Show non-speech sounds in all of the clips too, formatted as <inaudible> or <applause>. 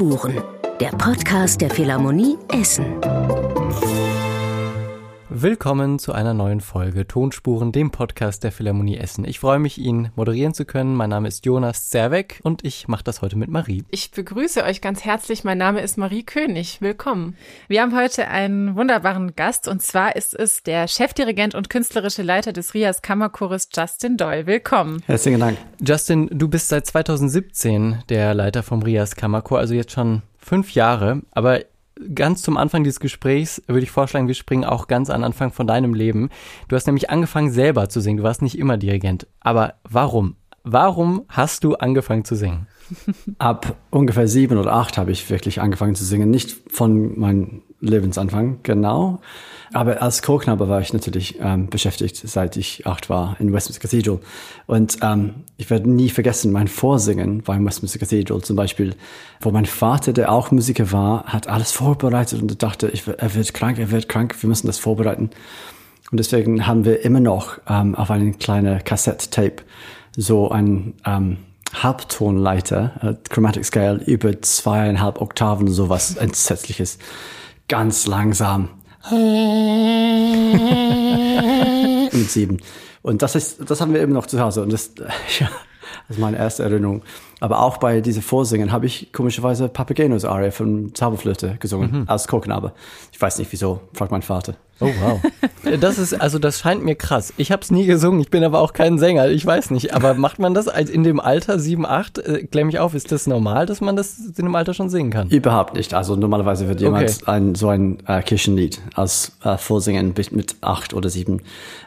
Tonspuren, der Podcast der Philharmonie Essen. Willkommen zu einer neuen Folge Tonspuren, dem Podcast der Philharmonie Essen. Ich freue mich, ihn moderieren zu können. Mein Name ist Jonas Zerweck und ich mache das heute mit Marie. Ich begrüße euch ganz herzlich. Mein Name ist Marie König. Willkommen. Wir haben heute einen wunderbaren Gast und zwar ist es der Chefdirigent und künstlerische Leiter des Rias Kammerchores Justin Doyle. Willkommen. Herzlichen Dank. Justin, du bist seit 2017 der Leiter vom Rias Kammerchor, also jetzt schon fünf Jahre, aber ganz zum Anfang dieses Gesprächs würde ich vorschlagen, wir springen auch ganz an Anfang von deinem Leben. Du hast nämlich angefangen selber zu singen. Du warst nicht immer Dirigent. Aber warum? Warum hast du angefangen zu singen? Ab ungefähr sieben oder acht habe ich wirklich angefangen zu singen. Nicht von meinem Lebensanfang, genau. Aber als Chorknabe war ich natürlich ähm, beschäftigt, seit ich acht war in Westminster Cathedral. Und ähm, ich werde nie vergessen, mein Vorsingen war in Westminster Cathedral zum Beispiel, wo mein Vater, der auch Musiker war, hat alles vorbereitet und dachte, ich, er wird krank, er wird krank, wir müssen das vorbereiten. Und deswegen haben wir immer noch ähm, auf einen kleinen Cassette-Tape so ein ähm, Halbtonleiter, äh, Chromatic Scale, über zweieinhalb Oktaven, sowas Entsetzliches, ganz langsam <laughs> mit sieben. Und das ist, das haben wir eben noch zu Hause. Und das, <laughs> ja, das ist meine erste Erinnerung. Aber auch bei diese Vorsingen habe ich komischerweise Papagenos Aria von Zauberflöte gesungen, mhm. als Chorknabe. Ich weiß nicht wieso, fragt mein Vater. Oh wow. <laughs> Das ist, also das scheint mir krass. Ich habe es nie gesungen, ich bin aber auch kein Sänger, ich weiß nicht. Aber macht man das als in dem Alter, 7, 8, äh, klär mich auf, ist das normal, dass man das in dem Alter schon singen kann? Überhaupt nicht. Also normalerweise wird jemand okay. ein, so ein äh, Kirchenlied als äh, Vorsingen mit, mit 8 oder 7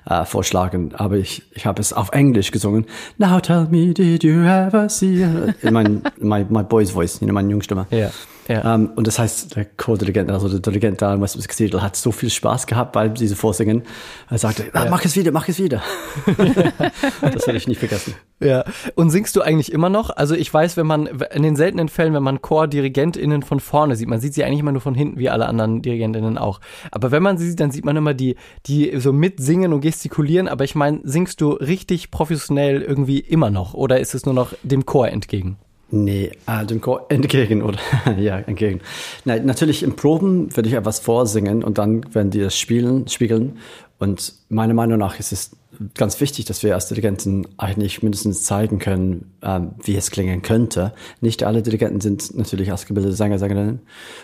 äh, vorschlagen. Aber ich, ich habe es auf Englisch gesungen. Now tell me, did you ever see... In mein, my, my boy's voice, you know, meine Jungstimme. Ja. Ja. Um, ähm, und das heißt, der Chordirigent, also der Dirigent da in Westminster Cathedral hat so viel Spaß gehabt bei diese Vorsingen. Er sagte, ah, mach es wieder, mach es wieder. <laughs> das werde ich nicht vergessen. Ja. Und singst du eigentlich immer noch? Also ich weiß, wenn man, in den seltenen Fällen, wenn man ChordirigentInnen von vorne sieht, man sieht sie eigentlich immer nur von hinten, wie alle anderen DirigentInnen auch. Aber wenn man sie sieht, dann sieht man immer die, die so mitsingen und gestikulieren. Aber ich meine, singst du richtig professionell irgendwie immer noch? Oder ist es nur noch dem Chor entgegen? Nee, äh, dem Chor <laughs> entgegen oder <laughs> ja, entgegen. Nein, natürlich im Proben würde ich etwas vorsingen und dann werden die das spielen, spiegeln. Und meiner Meinung nach ist es ganz wichtig, dass wir als Dirigenten eigentlich mindestens zeigen können, ähm, wie es klingen könnte. Nicht alle Dirigenten sind natürlich ausgebildete Sänger, Sängerinnen.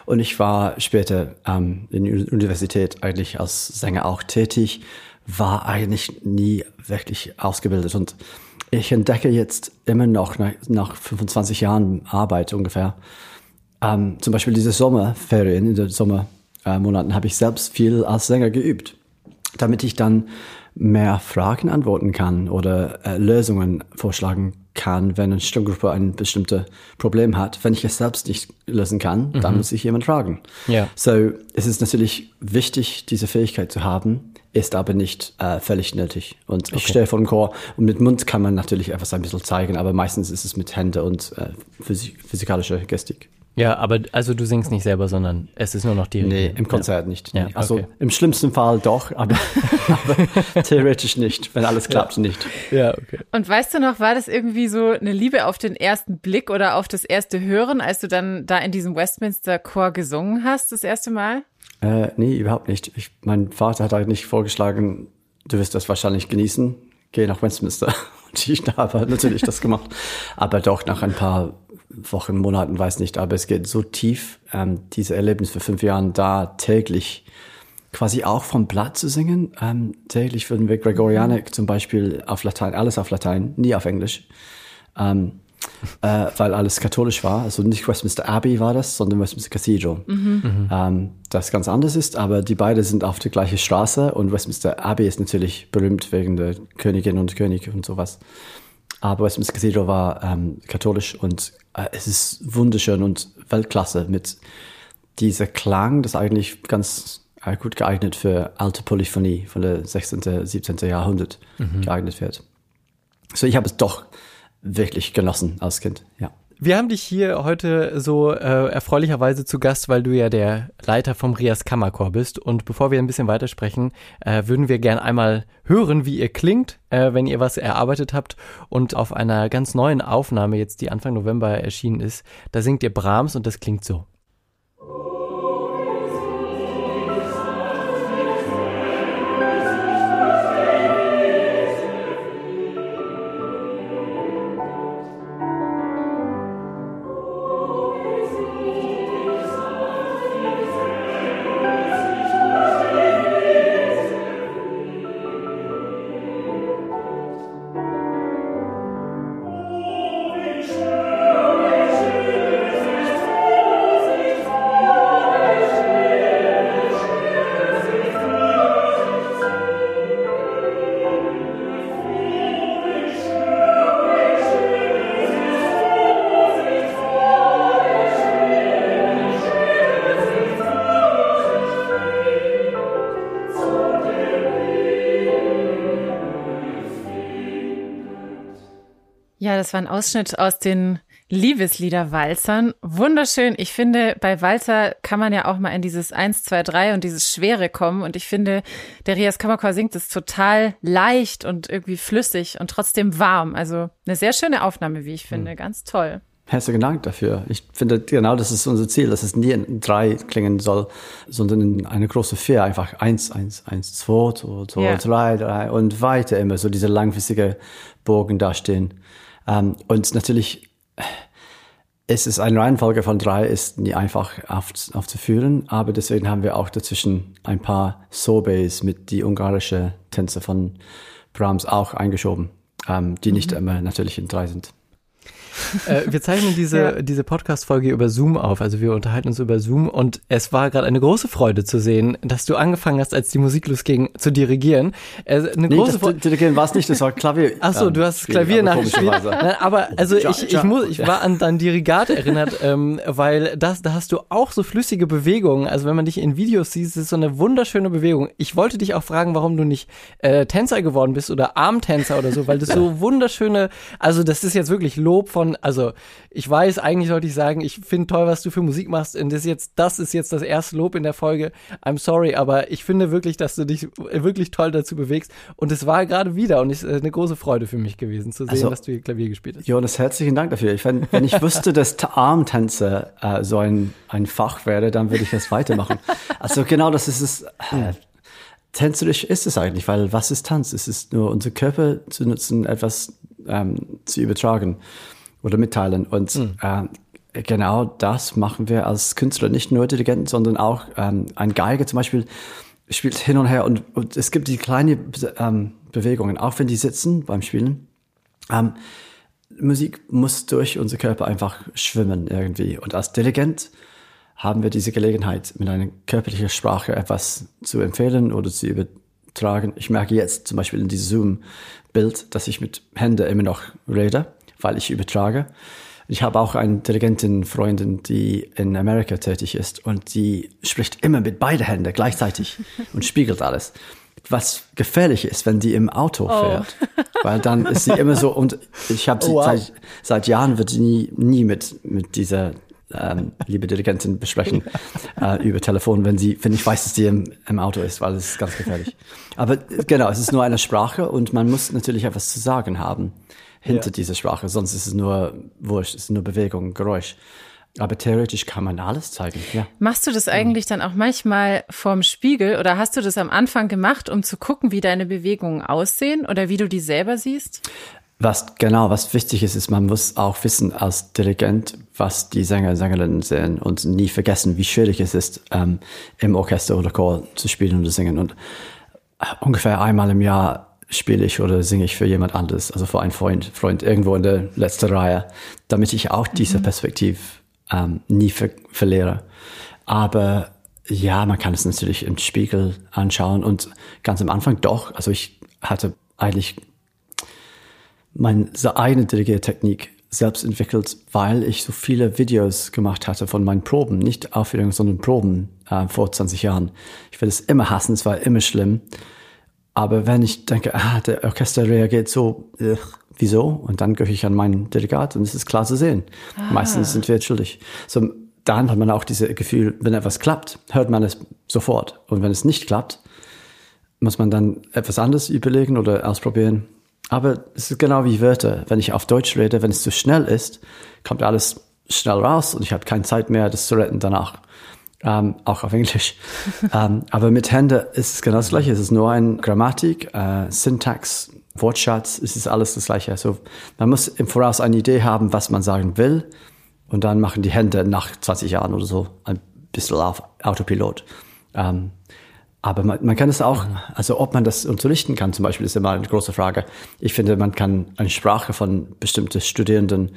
Und ich war später ähm, in der Universität eigentlich als Sänger auch tätig, war eigentlich nie wirklich ausgebildet und ich entdecke jetzt immer noch nach, nach 25 Jahren Arbeit ungefähr, ähm, zum Beispiel diese Sommerferien, in den Sommermonaten habe ich selbst viel als Sänger geübt, damit ich dann mehr Fragen antworten kann oder äh, Lösungen vorschlagen kann, wenn eine Stimmgruppe ein bestimmtes Problem hat. Wenn ich es selbst nicht lösen kann, mhm. dann muss ich jemand fragen. Ja. So, es ist natürlich wichtig, diese Fähigkeit zu haben, ist aber nicht äh, völlig nötig. Und ich okay. stehe vor dem Chor und mit Mund kann man natürlich etwas ein bisschen zeigen, aber meistens ist es mit Hände und äh, physik physikalischer Gestik. Ja, aber also du singst nicht selber, sondern es ist nur noch die. Nee, im Konzert ja. nicht. Nee. Ja, also okay. im schlimmsten Fall doch, aber, <laughs> <laughs> aber theoretisch nicht, wenn alles klappt, ja. nicht. Ja, okay. Und weißt du noch, war das irgendwie so eine Liebe auf den ersten Blick oder auf das erste Hören, als du dann da in diesem Westminster Chor gesungen hast, das erste Mal? Äh, nee, überhaupt nicht. Ich, mein Vater hat eigentlich vorgeschlagen, du wirst das wahrscheinlich genießen, geh nach Westminster. <laughs> Und ich habe natürlich das gemacht. <laughs> Aber doch nach ein paar Wochen, Monaten, weiß nicht, aber es geht so tief, ähm, diese Erlebnis für fünf Jahren da täglich quasi auch vom Blatt zu singen. Ähm, täglich würden wir Gregorianik zum Beispiel auf Latein, alles auf Latein, nie auf Englisch. Ähm, äh, weil alles katholisch war. Also nicht Westminster Abbey war das, sondern Westminster Cathedral. Mhm. Ähm, das ganz anders ist, aber die beiden sind auf der gleichen Straße und Westminster Abbey ist natürlich berühmt wegen der Königin und König und sowas. Aber Westminster Cathedral war ähm, katholisch und äh, es ist wunderschön und Weltklasse mit dieser Klang, das eigentlich ganz äh, gut geeignet für alte Polyphonie von der 16., 17. Jahrhundert mhm. geeignet wird. So, ich habe es doch wirklich genossen als Kind, ja. wir haben dich hier heute so äh, erfreulicherweise zu Gast, weil du ja der Leiter vom Rias Kammerchor bist. Und bevor wir ein bisschen weitersprechen, äh, würden wir gern einmal hören, wie ihr klingt, äh, wenn ihr was erarbeitet habt. Und auf einer ganz neuen Aufnahme, jetzt die Anfang November erschienen ist, da singt ihr Brahms und das klingt so. Das war ein Ausschnitt aus den Liebeslieder-Walzern. Wunderschön. Ich finde, bei Walzer kann man ja auch mal in dieses 1, 2, 3 und dieses Schwere kommen. Und ich finde, der Rias Kammerchor singt es total leicht und irgendwie flüssig und trotzdem warm. Also eine sehr schöne Aufnahme, wie ich finde. Ganz toll. Herzlichen Dank dafür. Ich finde, genau das ist unser Ziel, dass es nie in drei klingen soll, sondern in eine große Vier. Einfach eins, eins, eins, zwei, zwei, zwei, Ja. drei, drei und weiter immer so diese langfristige Bogen dastehen. Ähm, und natürlich ist es eine Reihenfolge von drei, ist nie einfach auf, aufzuführen, aber deswegen haben wir auch dazwischen ein paar Sorbets mit die ungarische Tänze von Brahms auch eingeschoben, ähm, die nicht immer natürlich in drei sind. Äh, wir zeichnen diese, Ja. diese Podcast-Folge über Zoom auf. Also wir unterhalten uns über Zoom und es war gerade eine große Freude zu sehen, dass du angefangen hast, als die Musik losging, zu dirigieren. Äh, eine Nee, große das Freude. Dirigieren war es nicht, das war Klavier. Ach so, ähm, du hast Klavier nachgespielt. Nein, aber also Ja, ich, ich ja, muss, ich war an dein Dirigat erinnert, <laughs> ähm, weil das, da hast du auch so flüssige Bewegungen. Also wenn man dich in Videos sieht, ist es so eine wunderschöne Bewegung. Ich wollte dich auch fragen, warum du nicht äh, Tänzer geworden bist oder Armtänzer oder so, weil das so wunderschöne, also das ist jetzt wirklich Lob von, also ich weiß, eigentlich sollte ich sagen, ich finde toll, was du für Musik machst und das ist jetzt, das ist jetzt das erste Lob in der Folge. I'm sorry, aber ich finde wirklich, dass du dich wirklich toll dazu bewegst und es war gerade wieder und es ist eine große Freude für mich gewesen zu sehen, Also- dass du hier Klavier gespielt hast. Jonas, herzlichen Dank dafür. Ich, wenn, wenn ich wüsste, dass Armtänze äh, so ein, ein Fach wäre, dann würde ich das weitermachen. Also genau das ist es. Äh, tänzerisch ist es eigentlich, weil was ist Tanz? Es ist nur unser Körper zu nutzen, etwas ähm, zu übertragen oder mitteilen. Und äh, genau das machen wir als Künstler, nicht nur Dirigenten, sondern auch ähm, ein Geiger zum Beispiel spielt hin und her und, und es gibt die kleinen ähm, Bewegungen, auch wenn die sitzen beim Spielen. Ähm, Musik muss durch unser Körper einfach schwimmen irgendwie. Und als Dirigent haben wir diese Gelegenheit, mit einer körperlichen Sprache etwas zu empfehlen oder zu übertragen. Ich merke jetzt zum Beispiel in diesem Zoom-Bild, dass ich mit Händen immer noch rede, weil ich übertrage. Ich habe auch eine Dirigentin, Freundin, die in Amerika tätig ist und die spricht immer mit beiden Händen gleichzeitig <laughs> und spiegelt alles. Was gefährlich ist, wenn die im Auto fährt, weil dann ist sie immer so und ich habe sie Oh, wow. seit, seit Jahren wird sie nie, nie mit mit dieser ähm, liebe Dirigentin besprechen <laughs> äh, über Telefon, wenn sie, wenn ich weiß, dass sie im, im Auto ist, weil es ist ganz gefährlich. Aber äh, genau, es ist nur eine Sprache und man muss natürlich etwas zu sagen haben hinter Ja. dieser Sprache, sonst ist es nur Wurscht, es ist nur Bewegung, Geräusch. Aber theoretisch kann man alles zeigen, ja. Machst du das eigentlich dann auch manchmal vorm Spiegel oder hast du das am Anfang gemacht, um zu gucken, wie deine Bewegungen aussehen oder wie du die selber siehst? Was genau, was wichtig ist, ist, man muss auch wissen als Dirigent, was die Sänger und Sängerinnen sehen und nie vergessen, wie schwierig es ist, ähm, im Orchester oder Chor zu spielen oder singen. Und äh, ungefähr einmal im Jahr spiele ich oder singe ich für jemand anderes, also für einen Freund, Freund irgendwo in der letzten Reihe, damit ich auch diese Perspektive ähm, nie ver verliere. Aber ja, man kann es natürlich im Spiegel anschauen und ganz am Anfang doch. Also ich hatte eigentlich meine eigene Dirigiertechnik selbst entwickelt, weil ich so viele Videos gemacht hatte von meinen Proben, nicht Aufführungen, sondern Proben äh, vor 20 Jahren. Ich werde es immer hassen, es war immer schlimm. Aber wenn ich denke, ah, der Orchester reagiert so, äh, wieso? Und dann gehe ich an meinen Delegat und es ist klar zu sehen. Ah. Meistens sind wir schuldig. So, dann hat man auch dieses Gefühl, wenn etwas klappt, hört man es sofort. Und wenn es nicht klappt, muss man dann etwas anderes überlegen oder ausprobieren. Aber es ist genau wie Wörter. Wenn ich auf Deutsch rede, wenn es zu schnell ist, kommt alles schnell raus und ich habe keine Zeit mehr, das zu retten danach. Ähm, auch auf Englisch. <laughs> ähm, aber mit Händen ist es genau das Gleiche. Es ist nur ein Grammatik, äh, Syntax, Wortschatz, es ist alles das Gleiche. Also man muss im Voraus eine Idee haben, was man sagen will. Und dann machen die Hände nach 20 Jahren oder so ein bisschen auf Autopilot. Ähm, aber man, man kann es auch, also ob man das unterrichten kann zum Beispiel, ist immer eine große Frage. Ich finde, man kann eine Sprache von bestimmten Studierenden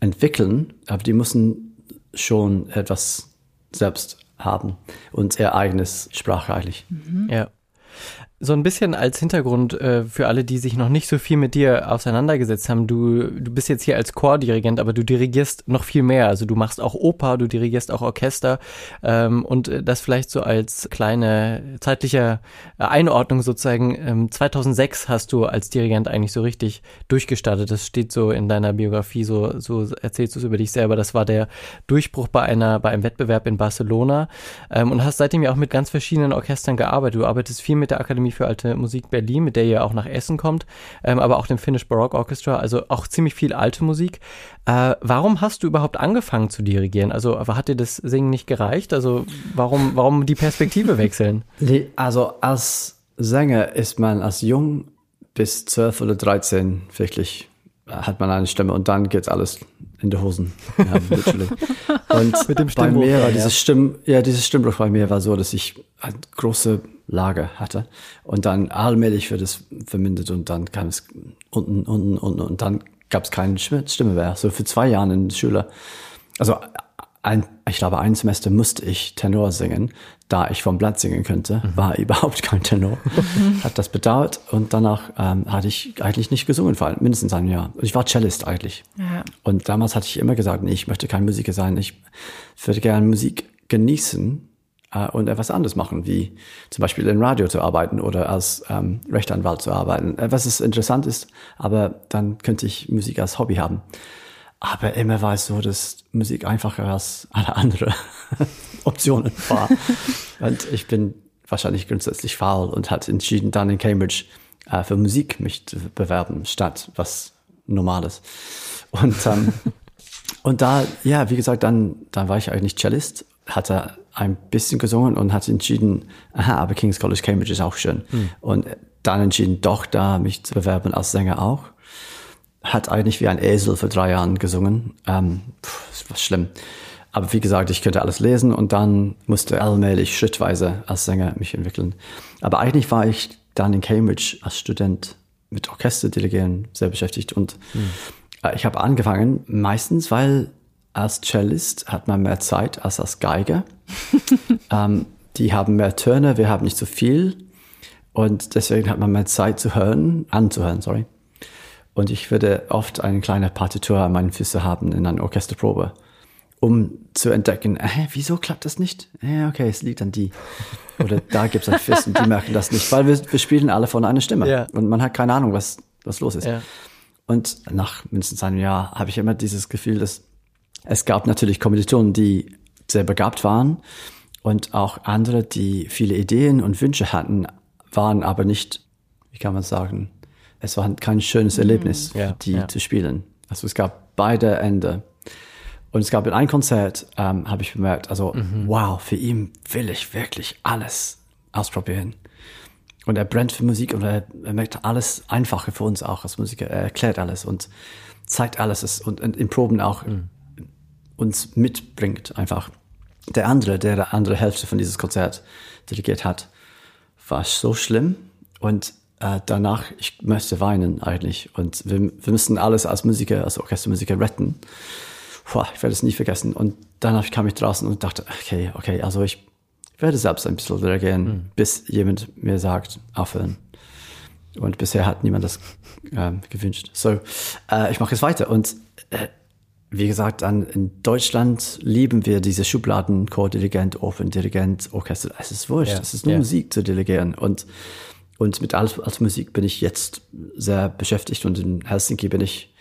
entwickeln, aber die müssen schon etwas selbst haben und ihr eigenes eigentlich. Mhm. Ja so ein bisschen als Hintergrund äh, für alle, die sich noch nicht so viel mit dir auseinandergesetzt haben. Du, du bist jetzt hier als Chordirigent, aber du dirigierst noch viel mehr. Also du machst auch Oper, du dirigierst auch Orchester ähm, und äh, das vielleicht so als kleine zeitliche Einordnung sozusagen. Ähm, 2006 hast du als Dirigent eigentlich so richtig durchgestartet. Das steht so in deiner Biografie, so, so erzählst du es über dich selber. Das war der Durchbruch bei einer, bei einem Wettbewerb in Barcelona ähm, und hast seitdem ja auch mit ganz verschiedenen Orchestern gearbeitet. Du arbeitest viel mit der Akademie für Alte Musik Berlin, mit der ihr auch nach Essen kommt, ähm, aber auch dem Finnish Baroque Orchestra, also auch ziemlich viel alte Musik. Äh, warum hast du überhaupt angefangen zu dirigieren? Also hat dir das Singen nicht gereicht? Also warum, warum die Perspektive <laughs> wechseln? Also als Sänger ist man als jung bis zwölf oder dreizehn wirklich hat man eine Stimme und dann geht alles in die Hosen. Ja, <laughs> und Mit dem bei mir war dieses Stimm, ja, dieses Stimmbruch bei mir war so, dass ich eine große Lage hatte und dann allmählich wird es vermindert und dann kam es unten, unten, unten und dann gab es keine Stimme mehr. So für zwei Jahre in der Schule. Also ein, ich glaube, ein Semester musste ich Tenor singen, da ich vom Blatt singen könnte, mhm. war <laughs> überhaupt kein Tenor. Mhm. Hat das bedauert und danach ähm, hatte ich eigentlich nicht gesungen, vor allem mindestens ein Jahr. Ich war Cellist eigentlich. Ja. Und damals hatte ich immer gesagt, nee, ich möchte kein Musiker sein, ich würde gerne Musik genießen äh, und etwas anderes machen, wie zum Beispiel im Radio zu arbeiten oder als ähm, Rechtsanwalt zu arbeiten. Was ist interessant ist, aber dann könnte ich Musik als Hobby haben. Aber immer war es so, dass Musik einfacher als alle anderen <laughs> Optionen war. und ich bin wahrscheinlich grundsätzlich faul und hat entschieden, dann in Cambridge äh, für Musik mich zu bewerben, statt was Normales. Und, ähm, <laughs> und da, ja, wie gesagt, dann, dann war ich eigentlich Cellist, hatte ein bisschen gesungen und hatte entschieden, aha, aber King's College Cambridge ist auch schön. Mhm. Und dann entschieden, doch da mich zu bewerben als Sänger auch hat eigentlich wie ein Esel für drei Jahren gesungen. Ähm, pff, das war schlimm. Aber wie gesagt, ich könnte alles lesen und dann musste allmählich schrittweise als Sänger mich entwickeln. Aber eigentlich war ich dann in Cambridge als Student mit Orchesterdelegieren sehr beschäftigt und mhm. ich habe angefangen, meistens, weil als Cellist hat man mehr Zeit als als Geiger. <laughs> ähm, die haben mehr Töne, wir haben nicht so viel und deswegen hat man mehr Zeit zu hören, anzuhören, sorry. Und ich würde oft eine kleine Partitur an meinen Füßen haben in einer Orchesterprobe, um zu entdecken, äh, wieso klappt das nicht? Äh, okay, es liegt an die. Oder da gibt es ein Füßen, die merken das nicht, weil wir, wir spielen alle von einer Stimme ja. und man hat keine Ahnung, was, was los ist. Ja. Und nach mindestens einem Jahr habe ich immer dieses Gefühl, dass es gab natürlich Kommilitonen, die sehr begabt waren und auch andere, die viele Ideen und Wünsche hatten, waren aber nicht, wie kann man sagen, es war kein schönes Erlebnis, mhm. ja, die ja. zu spielen. Also es gab beide Ende. Und es gab in einem Konzert, ähm, habe ich bemerkt, also mhm. wow, für ihn will ich wirklich alles ausprobieren. Und er brennt für Musik und er, er merkt alles einfacher für uns auch als Musiker. Er erklärt alles und zeigt alles und, und in Proben auch mhm. uns mitbringt einfach. Der andere, der die andere Hälfte von dieses Konzert dirigiert hat, war so schlimm und äh, danach, ich möchte weinen eigentlich. Und wir, wir müssen alles als Musiker, als Orchestermusiker retten. Puh, ich werde es nie vergessen. Und danach kam ich draußen und dachte, okay, okay, also ich werde selbst ein bisschen reagieren, mhm. bis jemand mir sagt, aufhören. Und bisher hat niemand das äh, gewünscht. So, äh, ich mache es weiter. Und äh, wie gesagt, dann in Deutschland lieben wir diese Schubladen, Chordirigent, Operndirigent, Orchester. Es ist wurscht, ja. es ist nur ja. Musik zu delegieren. Und und mit Alt, Alte Musik bin ich jetzt sehr beschäftigt und in Helsinki bin ich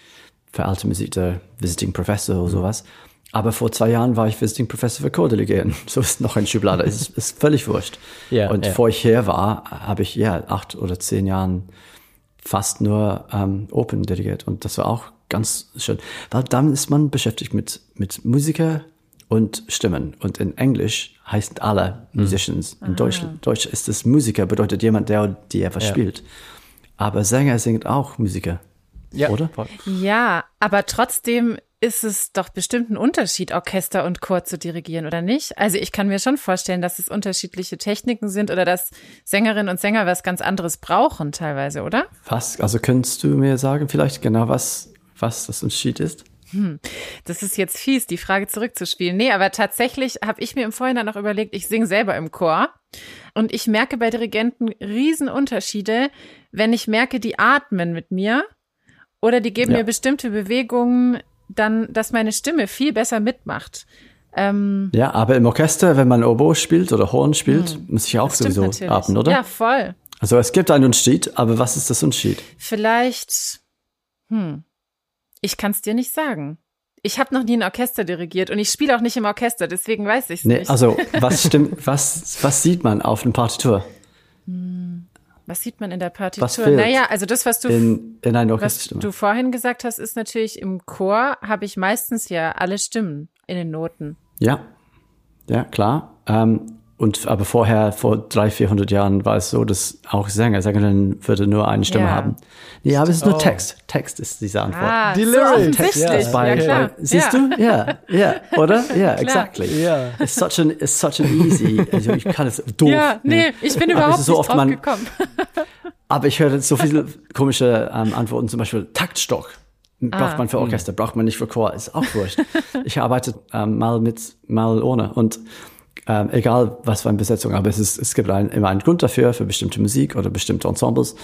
für Alte Musik der Visiting Professor oder sowas. Aber vor zwei Jahren war ich Visiting Professor für Chordelegieren. <laughs> So ist noch ein Schublade. ist, ist völlig wurscht. Ja, und ja. bevor ich hier war, habe ich ja acht oder zehn Jahren fast nur ähm, Open dirigiert. Und das war auch ganz schön. Weil dann ist man beschäftigt mit, mit Musiker und Stimmen. Und in Englisch heißt alle Musicians. In Deutsch, Deutsch ist es Musiker, bedeutet jemand, der die etwas Ja. spielt. Aber Sänger sind auch Musiker. Ja, Oder? Ja, aber trotzdem ist es doch bestimmt ein Unterschied, Orchester und Chor zu dirigieren, oder nicht? Also ich kann mir schon vorstellen, dass es unterschiedliche Techniken sind oder dass Sängerinnen und Sänger was ganz anderes brauchen teilweise, oder? Was? Also könntest du mir sagen, vielleicht genau was, was das Unterschied ist? Das ist jetzt fies, die Frage zurückzuspielen. Nee, aber tatsächlich habe ich mir im Vorhinein noch überlegt, ich singe selber im Chor und ich merke bei Dirigenten Riesenunterschiede, wenn ich merke, die atmen mit mir oder die geben Ja. mir bestimmte Bewegungen, dann, dass meine Stimme viel besser mitmacht. Ähm, Ja, aber im Orchester, wenn man Oboe spielt oder Horn spielt, muss ich auch sowieso natürlich. atmen, oder? Ja, voll. Also es gibt einen Unterschied, aber was ist das Unterschied? Vielleicht, hm, ich kann es dir nicht sagen. Ich habe noch nie ein Orchester dirigiert und ich spiele auch nicht im Orchester, deswegen weiß ich es Nee, nicht. also <laughs> was stimmt, was, was sieht man auf einer Partitur? Was sieht man in der Was Partitur? fehlt? Naja, also das, was du, In, in was du vorhin gesagt hast, ist natürlich im Chor habe ich meistens ja alle Stimmen in den Noten. Ja, ja, klar. Ähm, und aber vorher, vor 300, 400 Jahren, war es so, dass auch Sänger, Sängerinnen würde nur eine Stimme Ja. haben. Ja, aber es ist nur Oh. Text. Text ist diese Antwort. Ah, Die so Lyrics. offensichtlich. Ja, Ja, Bei, klar. bei, siehst ja. du? Ja, ja, oder? <laughs> Ja, exactly. Ja. It's such an, it's such an easy, also ich kann es doof. Ja, nee, ich bin Aber überhaupt so nicht oft drauf man- gekommen. <laughs> Aber ich höre so viele komische ähm, Antworten, zum Beispiel Taktstock. Braucht Ah. man für Orchester, braucht man nicht für Chor, ist auch wurscht. <laughs> ich arbeite ähm, mal mit, mal ohne und ähm, egal was für eine Besetzung, aber es, ist, es gibt ein, immer einen Grund dafür, für bestimmte Musik oder bestimmte Ensembles.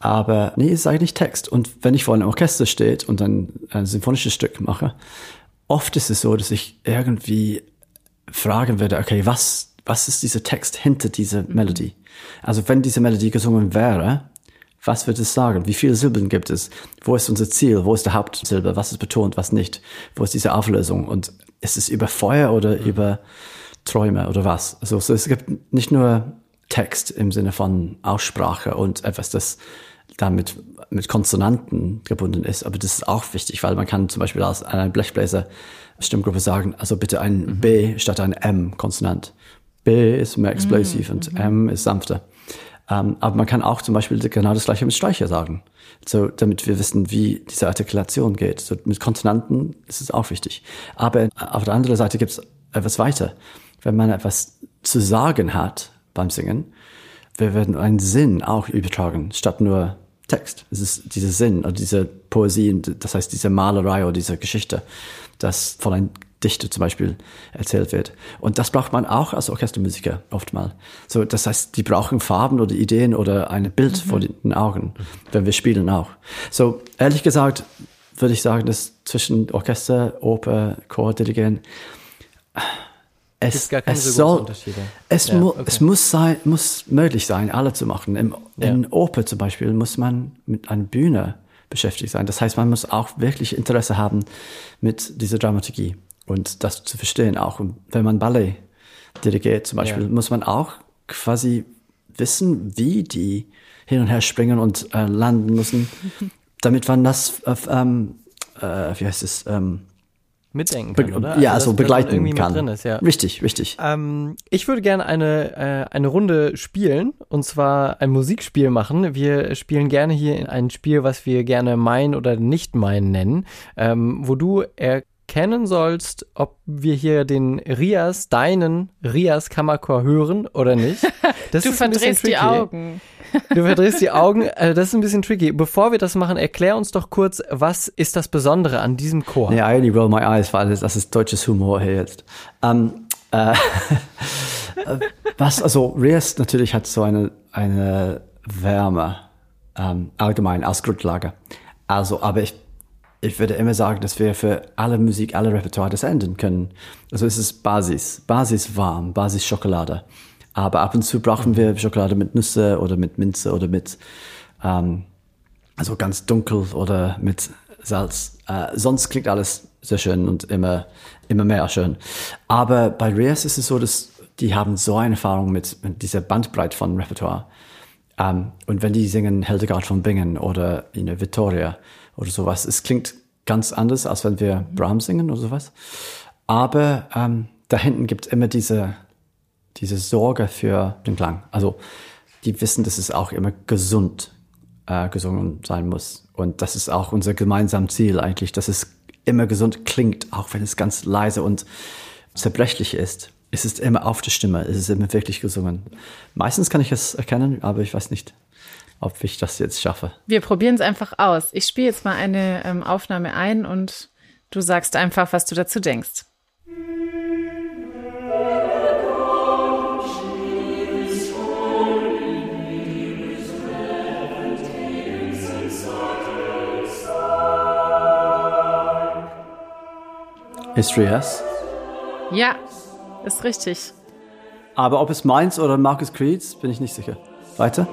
Aber nee, es ist eigentlich Text. Und wenn ich vor einem Orchester steht und dann ein symphonisches Stück mache, oft ist es so, dass ich irgendwie fragen würde, okay, was, was ist dieser Text hinter dieser Melodie? Also wenn diese Melodie gesungen wäre, was wird es sagen? Wie viele Silben gibt es? Wo ist unser Ziel? Wo ist der Hauptsilbe? Was ist betont, was nicht? Wo ist diese Auflösung? Und ist es über Feuer oder über Träume oder was? Also so, es gibt nicht nur Text im Sinne von Aussprache und etwas, das damit mit Konsonanten gebunden ist, aber das ist auch wichtig, weil man kann zum Beispiel aus einer Blechbläser Stimmgruppe sagen, also bitte ein B statt ein M Konsonant. B ist mehr explosiv und M ist sanfter. Ähm, aber man kann auch zum Beispiel genau das gleiche mit Streicher sagen. So, damit wir wissen, wie diese Artikulation geht. So, mit Konsonanten ist es auch wichtig. Aber auf der anderen Seite gibt es etwas weiter. Wenn man etwas zu sagen hat beim Singen, wir werden einen Sinn auch übertragen, statt nur Text. Es ist dieser Sinn oder diese Poesie, das heißt diese Malerei oder diese Geschichte, das von einem Dichter zum Beispiel erzählt wird. Und das braucht man auch als Orchestermusiker oftmal. So, das heißt, die brauchen Farben oder Ideen oder ein Bild vor den Augen, wenn wir spielen auch. So, ehrlich gesagt, würde ich sagen, dass zwischen Orchester, Oper, Chor, Dirigent, es, Gibt's gar keine es so soll, Unterschiede. es, Ja, mu okay. es muss sein, muss möglich sein, alle zu machen. Im, Ja. In Oper zum Beispiel muss man mit einer Bühne beschäftigt sein. Das heißt, man muss auch wirklich Interesse haben mit dieser Dramaturgie und das zu verstehen auch. Und wenn man Ballet dirigiert zum Beispiel, Ja. muss man auch quasi wissen, wie die hin und her springen und äh, landen müssen, <laughs> damit man das, äh, ähm, äh, wie heißt es, ähm, Mitdenken be kann, oder? ja, Also, so begleiten irgendwie mit kann. Drin ist, ja. Richtig, richtig. Ähm, ich würde gerne eine, äh, eine Runde spielen und zwar ein Musikspiel machen. Wir spielen gerne hier in ein Spiel, was wir gerne mein oder nicht mein nennen, ähm, wo du erkennen sollst, ob wir hier den Rias, deinen Rias Kammerchor hören oder nicht. <laughs> Das Du ist ein bisschen verdrehst die tricky. Augen. <laughs> Du verdrehst die Augen. Äh, das ist ein bisschen tricky. Bevor wir das machen, erklär uns doch kurz, was ist das Besondere an diesem Chor? Nee, I only roll my eyes, weil das, das ist deutsches Humor hier jetzt. Ähm, <laughs> äh, was, also Rias natürlich hat so eine, eine Wärme, ähm, allgemein als Grundlage. Also, aber ich, ich würde immer sagen, dass wir für alle Musik, alle Repertoire das ändern können. Also es ist Basis, Basis warm, Basis Schokolade. Aber ab und zu brauchen wir Schokolade mit Nüsse oder mit Minze oder mit ähm, also ganz dunkel oder mit Salz. Äh, sonst klingt alles sehr schön und immer, immer mehr schön. Aber bei Rias ist es so, dass die haben so eine Erfahrung mit, mit dieser Bandbreite von Repertoire. Ähm, und wenn die singen Hildegard von Bingen oder you know, Vittoria oder sowas, es klingt ganz anders, als wenn wir Brahms singen oder sowas. Aber ähm, da hinten gibt es immer diese, diese Sorge für den Klang. Also die wissen, dass es auch immer gesund äh, gesungen sein muss. Und das ist auch unser gemeinsames Ziel eigentlich, dass es immer gesund klingt, auch wenn es ganz leise und zerbrechlich ist. Es ist immer auf der Stimme, es ist immer wirklich gesungen. Meistens kann ich es erkennen, aber ich weiß nicht, ob ich das jetzt schaffe. Wir probieren es einfach aus. Ich spiele jetzt mal eine ähm, Aufnahme ein und du sagst einfach, was du dazu denkst. Ist Rias? Ja, ist richtig. Aber ob es meins oder Marcus Creeds, bin ich nicht sicher. Weiter?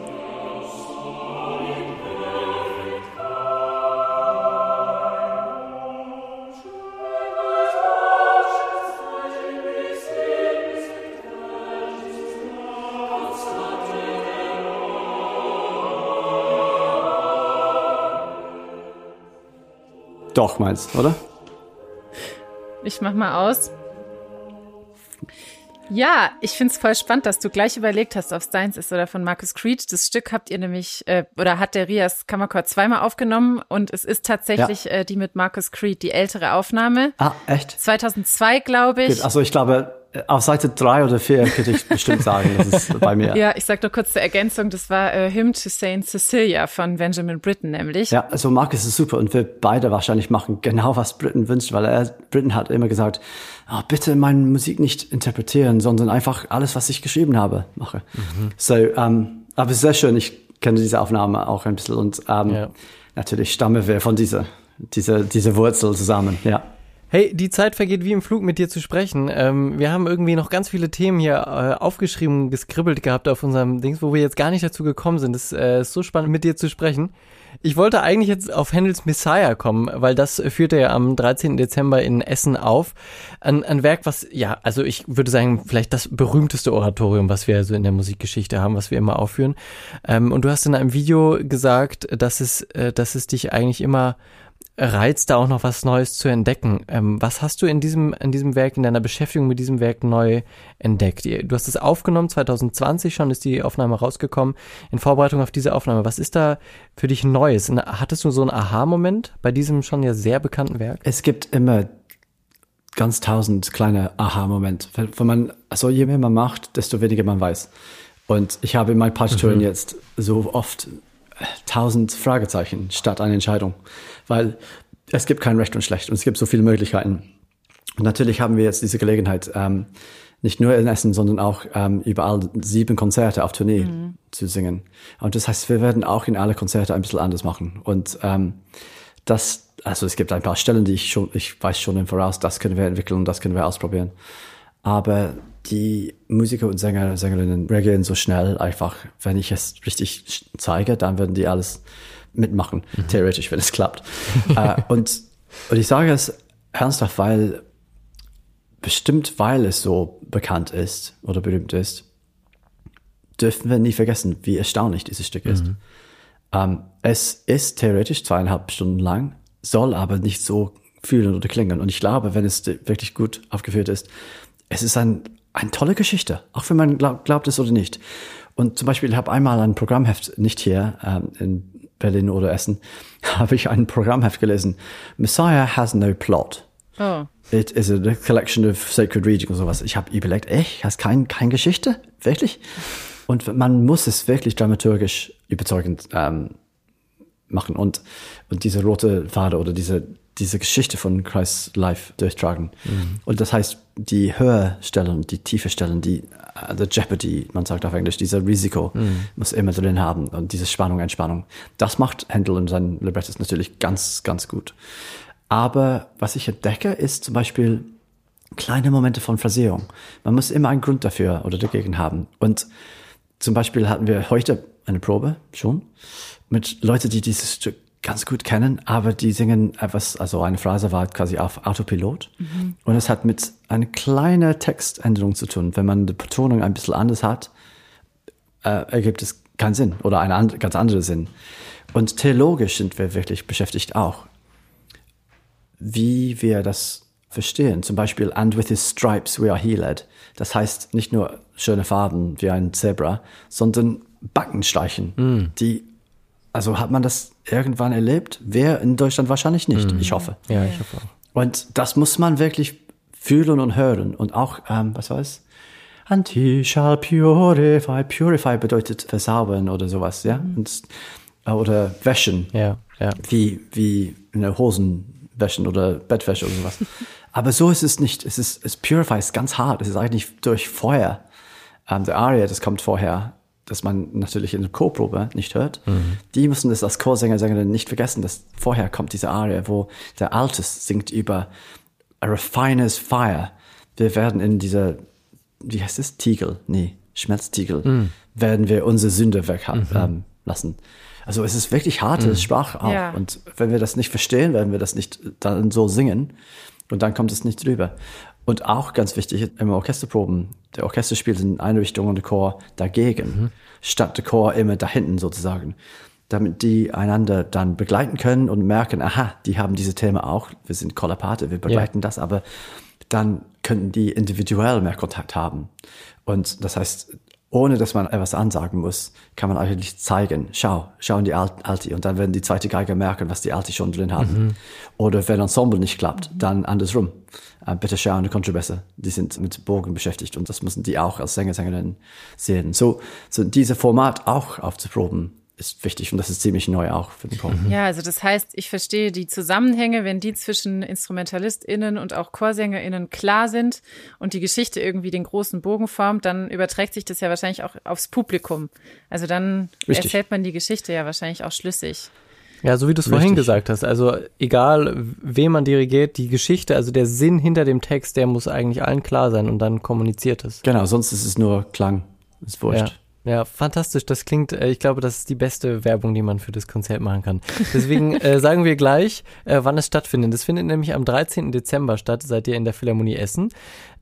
Doch, meins, oder? Ich mach mal aus. Ja, ich find's voll spannend, dass du gleich überlegt hast, ob es deins ist oder von Marcus Creed. Das Stück habt ihr nämlich, äh, oder hat der Rias Kammerchor zweimal aufgenommen und es ist tatsächlich Ja. äh, die mit Marcus Creed, die ältere Aufnahme. Ah, echt? 2002, glaube ich. Also ich glaube, auf Seite drei oder vier könnte ich bestimmt sagen, das ist bei mir. Ja, ich sag nur kurz zur Ergänzung, das war äh, Hymn to Saint Cecilia von Benjamin Britten nämlich. Ja, also Marcus ist super und wir beide wahrscheinlich machen genau, was Britten wünscht, weil er, Britten hat immer gesagt, oh, bitte meine Musik nicht interpretieren, sondern einfach alles, was ich geschrieben habe, mache. So, ähm, aber sehr schön, ich kenne diese Aufnahme auch ein bisschen und ähm, Ja. natürlich stammen wir von dieser, dieser, dieser Wurzel zusammen, ja. Hey, die Zeit vergeht wie im Flug mit dir zu sprechen. Ähm, wir haben irgendwie noch ganz viele Themen hier äh, aufgeschrieben, geskribbelt gehabt auf unserem Dings, wo wir jetzt gar nicht dazu gekommen sind. Es äh, ist so spannend, mit dir zu sprechen. Ich wollte eigentlich jetzt auf Händels Messiah kommen, weil das führt er ja am 13. Dezember in Essen auf. Ein, ein Werk, was, ja, also ich würde sagen, vielleicht das berühmteste Oratorium, was wir so in der Musikgeschichte haben, was wir immer aufführen. Ähm, und du hast in einem Video gesagt, dass es, äh, dass es dich eigentlich immer reizt, da auch noch was Neues zu entdecken. Ähm, was hast du in diesem, in diesem Werk, in deiner Beschäftigung mit diesem Werk neu entdeckt? Du hast es aufgenommen, 2020 schon ist die Aufnahme rausgekommen, in Vorbereitung auf diese Aufnahme. Was ist da für dich Neues? Hattest du so einen Aha-Moment bei diesem schon ja sehr bekannten Werk? Es gibt immer ganz tausend kleine Aha-Momente. Wenn man, also je mehr man macht, desto weniger man weiß. Und ich habe in meinen Partituren jetzt so oft tausend Fragezeichen statt eine Entscheidung. Weil es gibt kein Recht und Schlecht und es gibt so viele Möglichkeiten. Und natürlich haben wir jetzt diese Gelegenheit, ähm, nicht nur in Essen, sondern auch ähm, überall sieben Konzerte auf Tournee zu singen. Und das heißt, wir werden auch in alle Konzerte ein bisschen anders machen. Und ähm, das, also es gibt ein paar Stellen, die ich schon, ich weiß schon im Voraus, das können wir entwickeln, das können wir ausprobieren. Aber die Musiker und Sänger, Sängerinnen reagieren so schnell einfach, wenn ich es richtig zeige, dann würden die alles mitmachen, theoretisch, wenn es klappt. äh, und, und ich sage es ernsthaft, weil bestimmt weil es so bekannt ist oder berühmt ist, dürfen wir nie vergessen, wie erstaunlich dieses Stück ist. Ähm, es ist theoretisch zweieinhalb Stunden lang, soll aber nicht so fühlen oder klingen. Und ich glaube, wenn es wirklich gut aufgeführt ist, es ist ein, eine tolle Geschichte, auch wenn man glaub, glaubt es oder nicht. Und zum Beispiel, ich habe einmal ein Programmheft, nicht hier ähm, in Berlin oder Essen, <laughs> habe ich ein Programmheft gelesen. Messiah has no plot. Oh. It is a collection of sacred reading oder sowas. Ich habe überlegt, echt, hast kein, keine Geschichte? Wirklich? Und man muss es wirklich dramaturgisch überzeugend ähm, machen und, und diese rote Pfade oder diese, diese Geschichte von Christ's Life durchtragen. Und das heißt, die Höherstellen, die tiefe Stellen, die uh, the Jeopardy, man sagt auf Englisch, dieser Risiko muss immer drin haben und diese Spannung, Entspannung. Das macht Händel und sein Librettos natürlich ganz, ganz gut. Aber was ich entdecke, ist zum Beispiel kleine Momente von Phrasierung. Man muss immer einen Grund dafür oder dagegen haben. Und zum Beispiel hatten wir heute eine Probe schon mit Leuten, die dieses Stück ganz gut kennen, aber die singen etwas, also eine Phrase war quasi auf Autopilot. Mhm. Und es hat mit einer kleinen Textänderung zu tun. Wenn man die Betonung ein bisschen anders hat, äh, ergibt es keinen Sinn oder einen and ganz anderen Sinn. Und theologisch sind wir wirklich beschäftigt auch, wie wir das verstehen. Zum Beispiel, and with his stripes we are healed. Das heißt nicht nur schöne Farben wie ein Zebra, sondern Backensteichen, mm. die, also hat man das irgendwann erlebt? Wer in Deutschland wahrscheinlich nicht, mm. ich hoffe. Ja, ich hoffe auch. Und das muss man wirklich fühlen und hören und auch, ähm, was weiß And he shall purify. Purify bedeutet versaubern oder sowas, ja. Mhm. Und, äh, oder wäschen. Ja, ja. Wie, wie eine Hosen wäschen oder Bettwäsche oder sowas. <laughs> Aber so ist es nicht. Es ist, es purify ist ganz hart. Es ist eigentlich durch Feuer. Ähm, der Aria, das kommt vorher, dass man natürlich in der Chorprobe nicht hört. Mhm. Die müssen das als Chorsänger, Sängerinnen nicht vergessen, dass vorher kommt diese Aria, wo der Altes singt über a refiner's fire. Wir werden in dieser wie heißt es, Tiegel, nee, Schmerztiegel, mm. werden wir unsere Sünde weg mhm. ähm, lassen. Also es ist wirklich harte. Sprache auch. Ja. Und wenn wir das nicht verstehen, werden wir das nicht dann so singen. Und dann kommt es nicht drüber. Und auch ganz wichtig im Orchesterproben, der Orchester spielt in eine Richtung und der Chor dagegen, mhm. statt der Chor immer da hinten sozusagen. Damit die einander dann begleiten können und merken, aha, die haben diese Themen auch, wir sind Kollapate, wir begleiten ja. das, aber dann könnten die individuell mehr Kontakt haben. Und das heißt, ohne dass man etwas ansagen muss, kann man eigentlich zeigen, schau, schau in die Alti und dann werden die zweite Geige merken, was die Alti schon drin haben. Mhm. Oder wenn Ensemble nicht klappt, dann andersrum. Äh, bitte schau in die Kontrabässe, die sind mit Bogen beschäftigt und das müssen die auch als Sänger, Sängerinnen sehen. So, so dieses Format auch aufzuproben, ist wichtig und das ist ziemlich neu auch für den Chor. Mhm. Ja, also das heißt, ich verstehe die Zusammenhänge, wenn die zwischen InstrumentalistInnen und auch ChorsängerInnen klar sind und die Geschichte irgendwie den großen Bogen formt, dann überträgt sich das ja wahrscheinlich auch aufs Publikum. Also dann Richtig. erzählt man die Geschichte ja wahrscheinlich auch schlüssig. Ja, so wie du es vorhin gesagt hast. Also egal, wem man dirigiert, die Geschichte, also der Sinn hinter dem Text, der muss eigentlich allen klar sein und dann kommuniziert es. Genau, sonst ist es nur Klang. Ist wurscht. Ja. Ja, fantastisch. Das klingt, äh, ich glaube, das ist die beste Werbung, die man für das Konzert machen kann. Deswegen <laughs> äh, sagen wir gleich, äh, wann es stattfindet. Es findet nämlich am 13. Dezember statt, seid ihr in der Philharmonie Essen.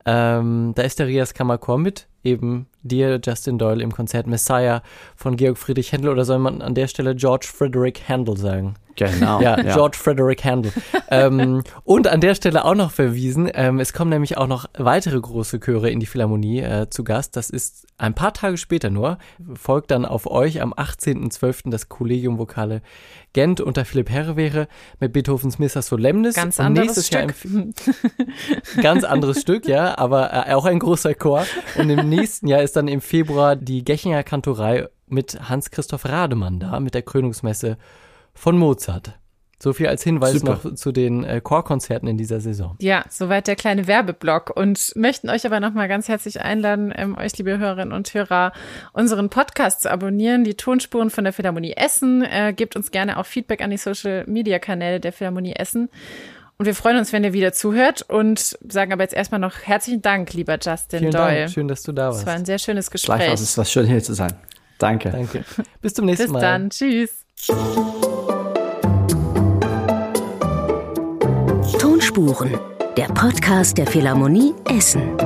Ähm, da ist der Rias Kammerchor mit eben dir, Justin Doyle, im Konzert Messiah von Georg Friedrich Händel oder soll man an der Stelle George Frederick Handel sagen? Genau. Ja, ja. George Frederick Handel. ähm, <laughs> und an der Stelle auch noch verwiesen, ähm, es kommen nämlich auch noch weitere große Chöre in die Philharmonie äh, zu Gast. Das ist ein paar Tage später nur, folgt dann auf euch am 18.12. das Kollegium Vokale Gent unter Philipp Herrewehre mit Beethovens Missa Solemnis. Ganz anderes Stück. <laughs> ganz anderes Stück, ja, aber äh, auch ein großer Chor. Und im nächsten Jahr ist dann im Februar die Gechinger Kantorei mit Hans-Christoph Rademann da, mit der Krönungsmesse von Mozart. So viel als Hinweis Super. noch zu den äh, Chorkonzerten in dieser Saison. Ja, soweit der kleine Werbeblock und möchten euch aber nochmal ganz herzlich einladen, ähm, euch liebe Hörerinnen und Hörer, unseren Podcast zu abonnieren, die Tonspuren von der Philharmonie Essen. Äh, gebt uns gerne auch Feedback an die Social Media Kanäle der Philharmonie Essen. Und wir freuen uns, wenn ihr wieder zuhört und sagen aber jetzt erstmal noch herzlichen Dank, lieber Justin Vielen Doyle. Dank. Schön, dass du da warst. Es war ein sehr schönes Gespräch. Gleichfalls, es war schön hier zu sein. Danke. Danke. Bis zum nächsten Bis Mal. Bis dann. Tschüss. Tonspuren, der Podcast der Philharmonie Essen.